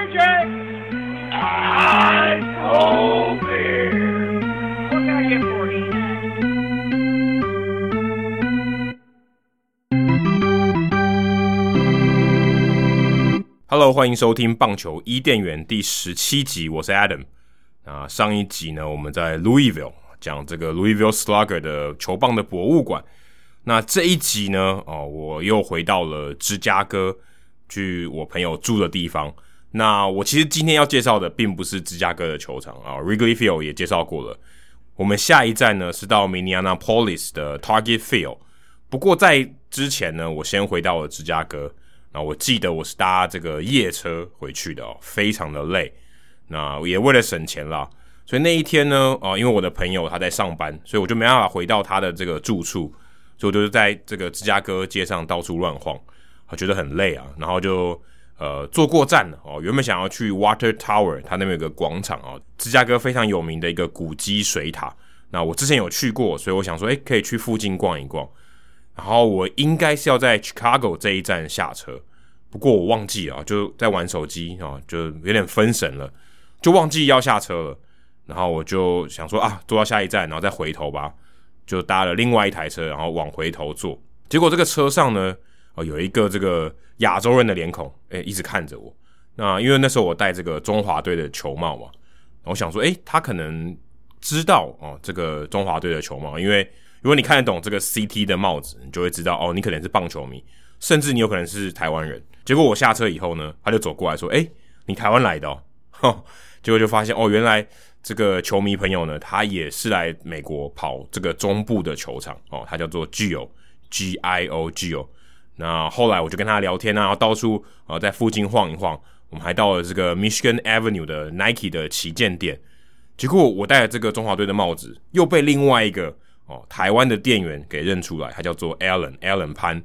I'm over. What can I get for you? Hello，欢迎收听棒球伊甸园第十七集，我是 Adam。那上一集呢，我们在 Louisville 讲这个 Louisville Slugger 的球棒的博物馆。那这一集呢，哦，我又回到了芝加哥，去我朋友住的地方。那我其实今天要介绍的并不是芝加哥的球场啊，Rigley Field 也介绍过了。我们下一站呢是到 Minneapolis 的 Target Field。不过在之前呢，我先回到了芝加哥。那我记得我是搭这个夜车回去的哦，非常的累。那也为了省钱啦，所以那一天呢，啊，因为我的朋友他在上班，所以我就没办法回到他的这个住处。所以我就是在这个芝加哥街上到处乱晃，我觉得很累啊，然后就呃坐过站了哦。原本想要去 Water Tower，它那边有个广场哦，芝加哥非常有名的一个古迹水塔。那我之前有去过，所以我想说，诶，可以去附近逛一逛。然后我应该是要在 Chicago 这一站下车，不过我忘记了，就在玩手机啊，就有点分神了，就忘记要下车了。然后我就想说啊，坐到下一站，然后再回头吧。就搭了另外一台车，然后往回头坐。结果这个车上呢，哦，有一个这个亚洲人的脸孔，诶，一直看着我。那因为那时候我戴这个中华队的球帽嘛，我想说，诶，他可能知道哦，这个中华队的球帽，因为如果你看得懂这个 CT 的帽子，你就会知道哦，你可能是棒球迷，甚至你有可能是台湾人。结果我下车以后呢，他就走过来说，诶，你台湾来的哦，结果就发现哦，原来。这个球迷朋友呢，他也是来美国跑这个中部的球场哦，他叫做 Gio，G I O Gio。那后来我就跟他聊天啊，然后到处啊、呃、在附近晃一晃，我们还到了这个 Michigan Avenue 的 Nike 的旗舰店。结果我戴了这个中华队的帽子，又被另外一个哦台湾的店员给认出来，他叫做 Alan，Alan 潘。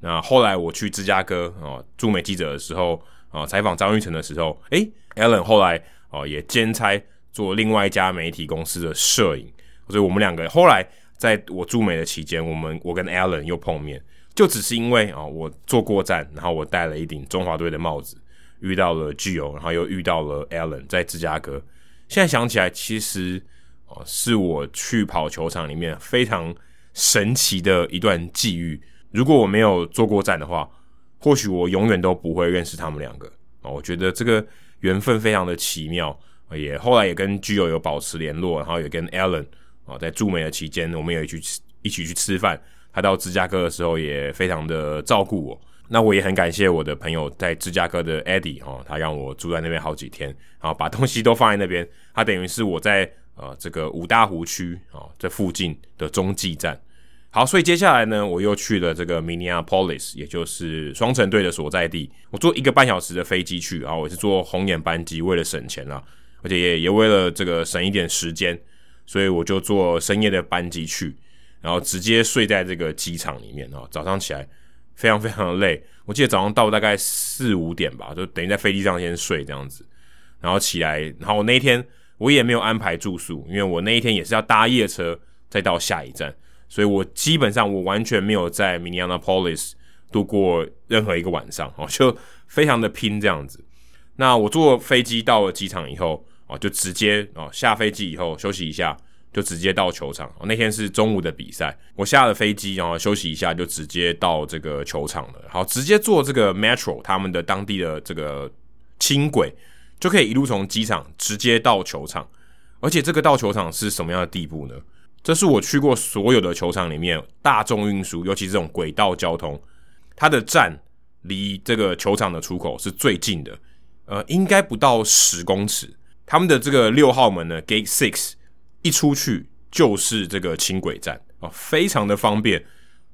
那后来我去芝加哥哦驻美记者的时候啊、采访张玉成的时候，诶 Alan 后来哦也兼差。做另外一家媒体公司的摄影，所以我们两个后来在我驻美的期间，我们我跟 Alan 又碰面，就只是因为啊，我坐过站，然后我戴了一顶中华队的帽子，遇到了 Gio，然后又遇到了 Allen，在芝加哥。现在想起来，其实哦，是我去跑球场里面非常神奇的一段际遇。如果我没有坐过站的话，或许我永远都不会认识他们两个啊。我觉得这个缘分非常的奇妙。也后来也跟 Gio 有保持联络，然后也跟 Allen 啊，在驻美的期间，我们也一起去一起去吃饭。他到芝加哥的时候也非常的照顾我。那我也很感谢我的朋友在芝加哥的 Eddie 哦，他让我住在那边好几天，然后把东西都放在那边。他等于是我在呃这个五大湖区啊这附近的中继站。好，所以接下来呢，我又去了这个 Minneapolis，也就是双城队的所在地。我坐一个半小时的飞机去，然后我是坐红眼班机，为了省钱啊。而且也也为了这个省一点时间，所以我就坐深夜的班机去，然后直接睡在这个机场里面哦。早上起来非常非常的累，我记得早上到大概四五点吧，就等于在飞机上先睡这样子，然后起来，然后我那一天我也没有安排住宿，因为我那一天也是要搭夜车再到下一站，所以我基本上我完全没有在 Minneapolis 度过任何一个晚上哦，就非常的拼这样子。那我坐飞机到了机场以后。哦，就直接哦下飞机以后休息一下，就直接到球场。那天是中午的比赛，我下了飞机然后休息一下，就直接到这个球场了。好，直接坐这个 Metro 他们的当地的这个轻轨，就可以一路从机场直接到球场。而且这个到球场是什么样的地步呢？这是我去过所有的球场里面，大众运输，尤其这种轨道交通，它的站离这个球场的出口是最近的，呃，应该不到十公尺。他们的这个六号门呢，Gate Six，一出去就是这个轻轨站啊，非常的方便，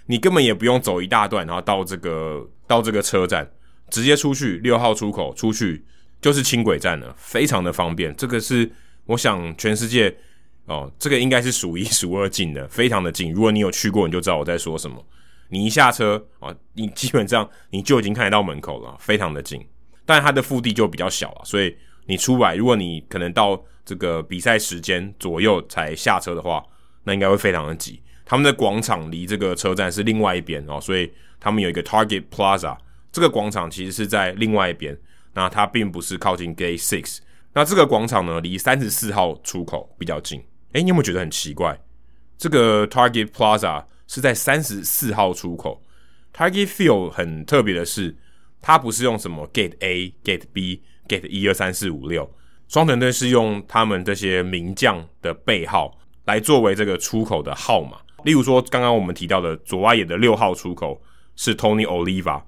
你根本也不用走一大段，然后到这个到这个车站，直接出去六号出口出去就是轻轨站了，非常的方便。这个是我想全世界哦，这个应该是数一数二近的，非常的近。如果你有去过，你就知道我在说什么。你一下车啊，你基本上你就已经看得到门口了，非常的近。但它的腹地就比较小了，所以。你出来，如果你可能到这个比赛时间左右才下车的话，那应该会非常的挤。他们的广场离这个车站是另外一边哦，所以他们有一个 Target Plaza，这个广场其实是在另外一边。那它并不是靠近 Gate Six。那这个广场呢，离三十四号出口比较近。诶，你有没有觉得很奇怪？这个 Target Plaza 是在三十四号出口。Target Field 很特别的是，它不是用什么 Gate A、Gate B、Gate 一二三四五六，双城队是用他们这些名将的背号来作为这个出口的号码。例如说，刚刚我们提到的左外野的六号出口是 Tony Oliva，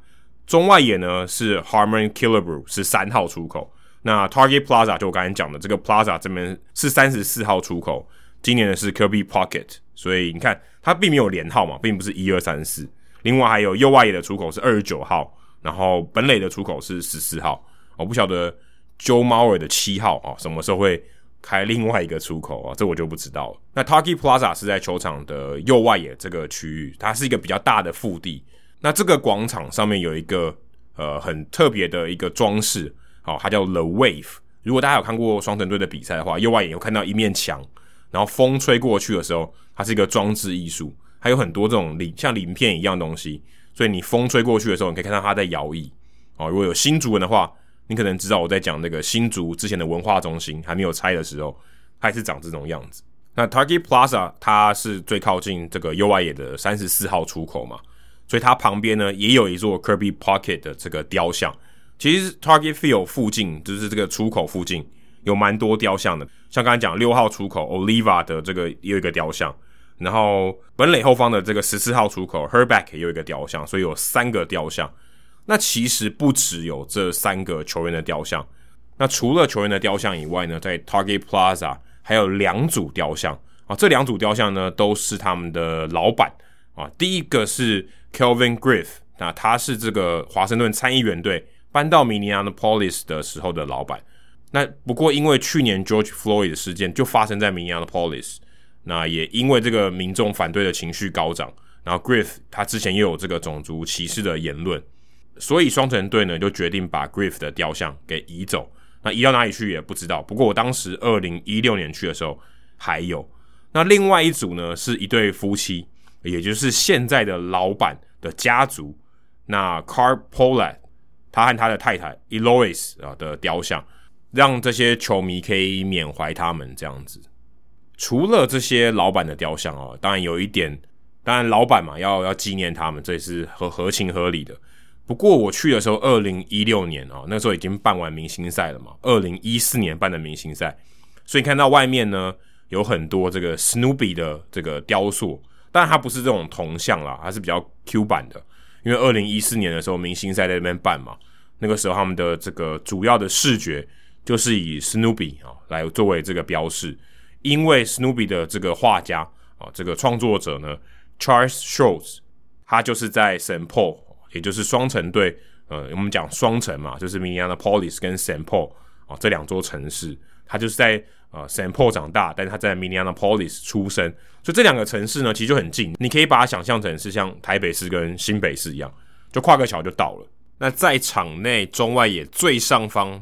中外野呢是 Harmon Killebrew 是三号出口。那 Target Plaza 就我刚才讲的这个 Plaza 这边是三十四号出口，今年的是 Kirby Pocket，所以你看它并没有连号嘛，并不是一二三四。另外还有右外野的出口是二十九号，然后本垒的出口是十四号。我不晓得 Joe Mauer 的七号啊什么时候会开另外一个出口啊，这我就不知道了。那 Target Plaza 是在球场的右外野这个区域，它是一个比较大的腹地。那这个广场上面有一个呃很特别的一个装饰。好，它叫 The Wave。如果大家有看过双城队的比赛的话，右外野有看到一面墙，然后风吹过去的时候，它是一个装置艺术，还有很多这种鳞像鳞片一样东西，所以你风吹过去的时候，你可以看到它在摇曳。哦，如果有新竹人的话，你可能知道我在讲那个新竹之前的文化中心还没有拆的时候，它也是长这种样子。那 Target Plaza 它是最靠近这个右外野的三十四号出口嘛，所以它旁边呢也有一座 Kirby Pocket 的这个雕像。其实 Target Field 附近就是这个出口附近有蛮多雕像的，像刚才讲六号出口 Oliva 的这个也有一个雕像，然后本垒后方的这个十四号出口 Herback 也有一个雕像，所以有三个雕像。那其实不只有这三个球员的雕像，那除了球员的雕像以外呢，在 Target Plaza 还有两组雕像啊，这两组雕像呢都是他们的老板啊。第一个是 Kelvin Griff，那他是这个华盛顿参议员队。搬到 Minneapolis 的时候的老板，那不过因为去年 George Floyd 的事件就发生在 Minneapolis，那也因为这个民众反对的情绪高涨，然后 Griff 他之前又有这个种族歧视的言论，所以双城队呢就决定把 Griff 的雕像给移走，那移到哪里去也不知道。不过我当时二零一六年去的时候还有，那另外一组呢是一对夫妻，也就是现在的老板的家族，那 Carl Pohlad。他和他的太太 Elois 啊的雕像，让这些球迷可以缅怀他们这样子。除了这些老板的雕像啊，当然有一点，当然老板嘛要要纪念他们，这也是合合情合理的。不过我去的时候，二零一六年啊，那时候已经办完明星赛了嘛。二零一四年办的明星赛，所以看到外面呢有很多这个 Snoopy 的这个雕塑，但它不是这种铜像啦，它是比较 Q 版的。因为二零一四年的时候，明星赛在那边办嘛，那个时候他们的这个主要的视觉就是以 Snoopy 啊来作为这个标示，因为 Snoopy 的这个画家啊，这个创作者呢，Charles Schulz，他就是在 Saint Paul，也就是双城队，呃，我们讲双城嘛，就是 Minneapolis 跟 s a n Paul 啊这两座城市，他就是在。啊，Saint Paul 长大，但是他在 Minneapolis 出生，所以这两个城市呢，其实就很近。你可以把它想象成是像台北市跟新北市一样，就跨个桥就到了。那在场内中外野最上方，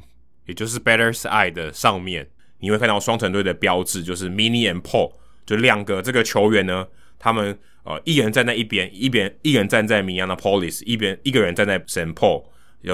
也就是 Batter's Eye 的上面，你会看到双城队的标志，就是 Mini and Paul，就两个这个球员呢，他们呃一人站在一边，一边一人站在 Minneapolis，一边一个人站在 Saint Paul，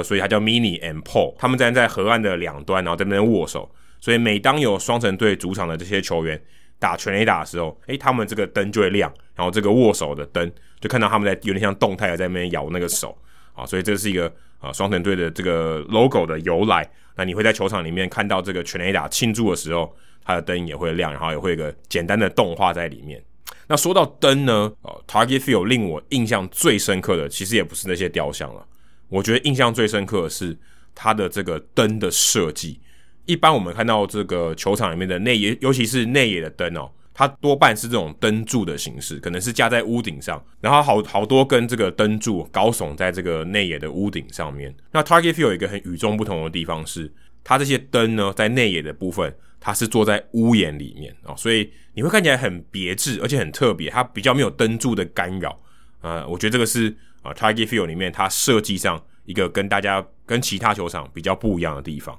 所以他叫 Mini and Paul，他们站在河岸的两端，然后在那边握手。所以每当有双城队主场的这些球员打全垒打的时候，诶，他们这个灯就会亮，然后这个握手的灯就看到他们在有点像动态的在那边摇那个手啊，所以这是一个啊双城队的这个 logo 的由来。那你会在球场里面看到这个全垒打庆祝的时候，它的灯也会亮，然后也会有个简单的动画在里面。那说到灯呢，呃，Target Field 令我印象最深刻的，其实也不是那些雕像了，我觉得印象最深刻的是它的这个灯的设计。一般我们看到这个球场里面的内野，尤其是内野的灯哦，它多半是这种灯柱的形式，可能是架在屋顶上，然后好好多根这个灯柱高耸在这个内野的屋顶上面。那 Target Field 有一个很与众不同的地方是，它这些灯呢，在内野的部分，它是坐在屋檐里面哦，所以你会看起来很别致，而且很特别，它比较没有灯柱的干扰。呃，我觉得这个是啊 Target Field 里面它设计上一个跟大家跟其他球场比较不一样的地方。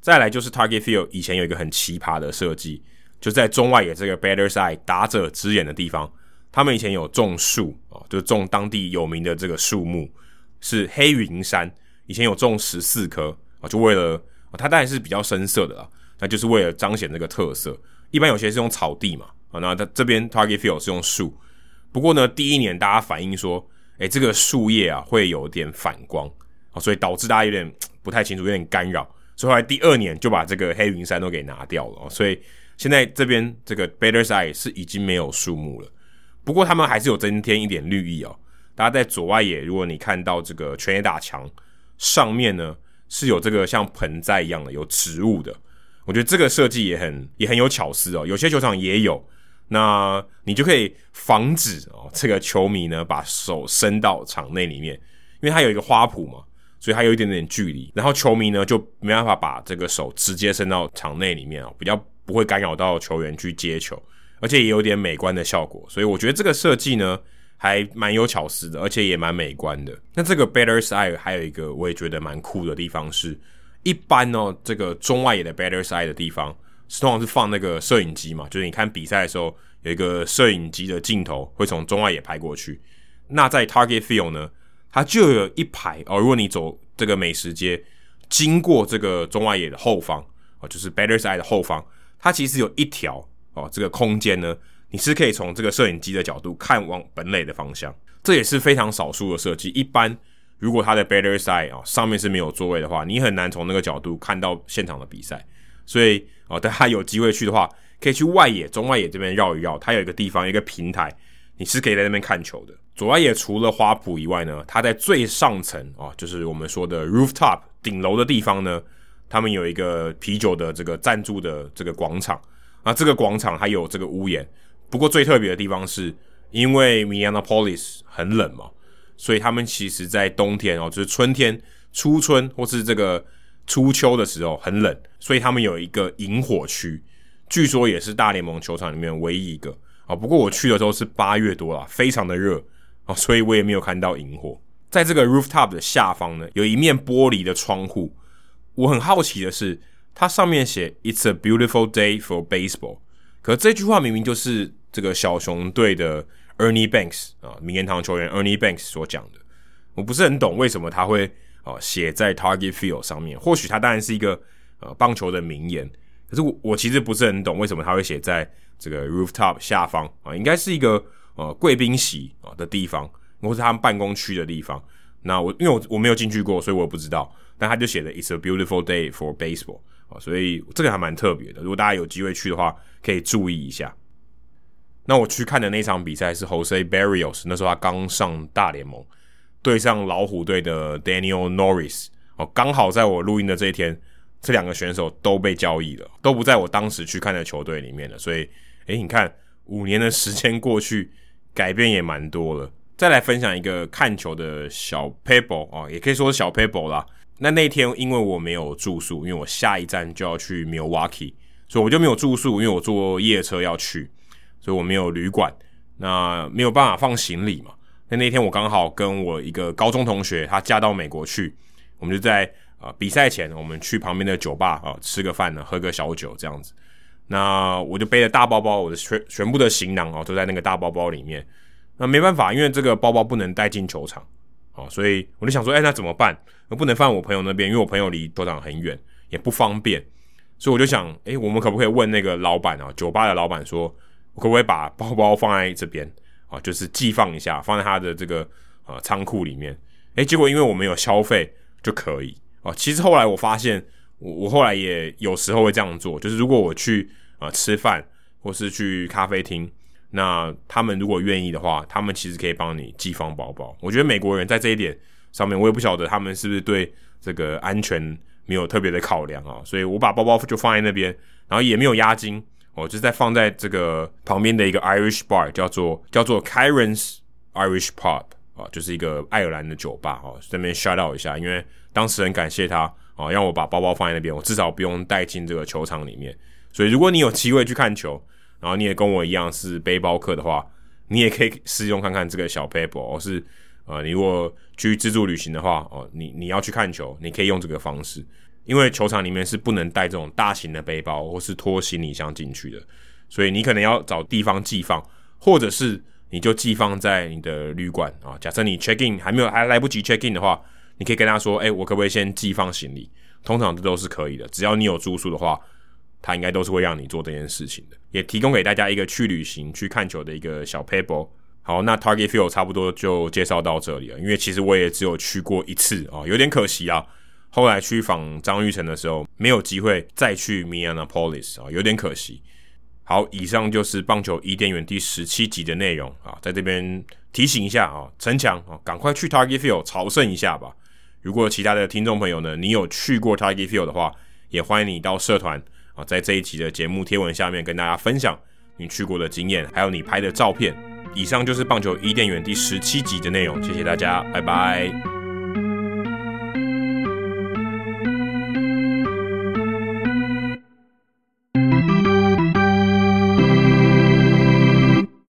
再来就是 Target Field 以前有一个很奇葩的设计，就在中外野这个 Batter's Eye 打者之眼的地方，他们以前有种树啊，就种当地有名的这个树木，是黑云杉，以前有种十四棵，啊，就为了它当然是比较深色的啦，那就是为了彰显这个特色。一般有些是用草地嘛，啊，那它这边 Target Field 是用树。不过呢，第一年大家反映说，哎、这个树叶啊会有点反光，啊，所以导致大家有点不太清楚，有点干扰。所以后来第二年就把这个黑云山都给拿掉了，所以现在这边这个 Baiters Eye 是已经没有树木了。不过他们还是有增添一点绿意哦。大家在左外野，如果你看到这个全野打墙上面呢，是有这个像盆栽一样的有植物的，我觉得这个设计也很也很有巧思哦。有些球场也有，那你就可以防止哦这个球迷呢把手伸到场内里面，因为它有一个花圃嘛，所以它有一点点距离，然后球迷呢就没办法把这个手直接伸到场内里面哦，比较不会干扰到球员去接球。而且也有点美观的效果，所以我觉得这个设计呢还蛮有巧思的，而且也蛮美观的。那这个 Baiters Eye 还有一个我也觉得蛮酷的地方是，一般哦这个中外野的 batter side 的地方通常是放那个摄影机嘛，就是你看比赛的时候有一个摄影机的镜头会从中外野拍过去。那在 Target Field 呢，它就有一排哦，如果你走这个美食街，经过这个中外野的后方哦，就是 batter side 的后方，它其实有一条。哦，这个空间呢，你是可以从这个摄影机的角度看往本垒的方向，这也是非常少数的设计。一般如果它的 batter side 啊上面是没有座位的话，你很难从那个角度看到现场的比赛。所以哦，大家有机会去的话，可以去外野、中外野这边绕一绕，它有一个地方，一个平台，你是可以在那边看球的。左外野除了花圃以外呢，它在最上层啊，就是我们说的 rooftop 顶楼的地方呢，他们有一个啤酒的这个赞助的这个广场。那这个广场还有这个屋檐，不过最特别的地方是，因为 Minneapolis 很冷嘛，所以他们其实在冬天哦，就是春天初春或是这个初秋的时候很冷，所以他们有一个萤火区，据说也是大联盟球场里面唯一一个啊。不过我去的时候是八月多啦，非常的热啊，所以我也没有看到萤火。在这个 rooftop 的下方呢，有一面玻璃的窗户，我很好奇的是。它上面写 "It's a beautiful day for baseball"，可这句话明明就是这个小熊队的 Ernie Banks 啊，名人堂球员 Ernie Banks 所讲的。我不是很懂为什么他会啊写在 Target Field 上面。或许他当然是一个呃棒球的名言，可是我我其实不是很懂为什么他会写在这个 rooftop 下方啊，应该是一个呃贵宾席啊的地方，或是他们办公区的地方。那我因为我我没有进去过，所以我也不知道。但他就写的 "It's a beautiful day for baseball"。啊，所以这个还蛮特别的。如果大家有机会去的话，可以注意一下。那我去看的那场比赛是 Jose Berrios，那时候他刚上大联盟，对上老虎队的 Daniel Norris。哦，刚好在我录音的这一天，这两个选手都被交易了，都不在我当时去看的球队里面了。所以，诶，你看五年的时间过去，改变也蛮多了。再来分享一个看球的小 paper 啊，也可以说是小 paper 啦。那那天因为我没有住宿，因为我下一站就要去 Milwaukee，所以我就没有住宿，因为我坐夜车要去，所以我没有旅馆，那没有办法放行李嘛。那那天我刚好跟我一个高中同学，他嫁到美国去，我们就在啊、呃、比赛前，我们去旁边的酒吧啊、呃、吃个饭呢，喝个小酒这样子。那我就背着大包包，我的全全部的行囊啊、都在那个大包包里面。那没办法，因为这个包包不能带进球场。哦，所以我就想说，哎，那怎么办？不能放我朋友那边，因为我朋友离球场很远，也不方便。所以我就想，哎，我们可不可以问那个老板啊，酒吧的老板说，我可不可以把包包放在这边啊？就是寄放一下，放在他的这个呃仓库里面。哎，结果因为我们有消费就可以啊。其实后来我发现，我我后来也有时候会这样做，就是如果我去啊吃饭或是去咖啡厅。那他们如果愿意的话，他们其实可以帮你寄放包包。我觉得美国人在这一点上面，我也不晓得他们是不是对这个安全没有特别的考量啊。所以我把包包就放在那边，然后也没有押金，我就是在放在这个旁边的一个 Irish bar，叫做叫做 Kyron's Irish Pub 啊，就是一个爱尔兰的酒吧哦。这边 shut out 一下，因为当时很感谢他啊，让我把包包放在那边，我至少不用带进这个球场里面。所以如果你有机会去看球，然后你也跟我一样是背包客的话，你也可以试用看看这个小 paper，或是呃，你如果去自助旅行的话，哦，你你要去看球，你可以用这个方式，因为球场里面是不能带这种大型的背包或是拖行李箱进去的，所以你可能要找地方寄放，或者是你就寄放在你的旅馆啊。假设你 check in 还没有还来不及 check in 的话，你可以跟他说，哎、我可不可以先寄放行李？通常这都是可以的，只要你有住宿的话，他应该都是会让你做这件事情的。也提供给大家一个去旅行、去看球的一个小 paper。好，那 Target Field 差不多就介绍到这里了，因为其实我也只有去过一次啊、有点可惜啊。后来去访张玉成的时候，没有机会再去 Minneapolis 啊，有点可惜。好，以上就是棒球伊甸园第十七集的内容啊，在这边提醒一下啊，陈强啊，赶快去 Target Field 朝圣一下吧。如果其他的听众朋友呢，你有去过 Target Field 的话，也欢迎你到社团啊，在这一集的节目贴文下面跟大家分享你去过的经验，还有你拍的照片。以上就是棒球伊甸园第十七集的内容，谢谢大家，拜拜。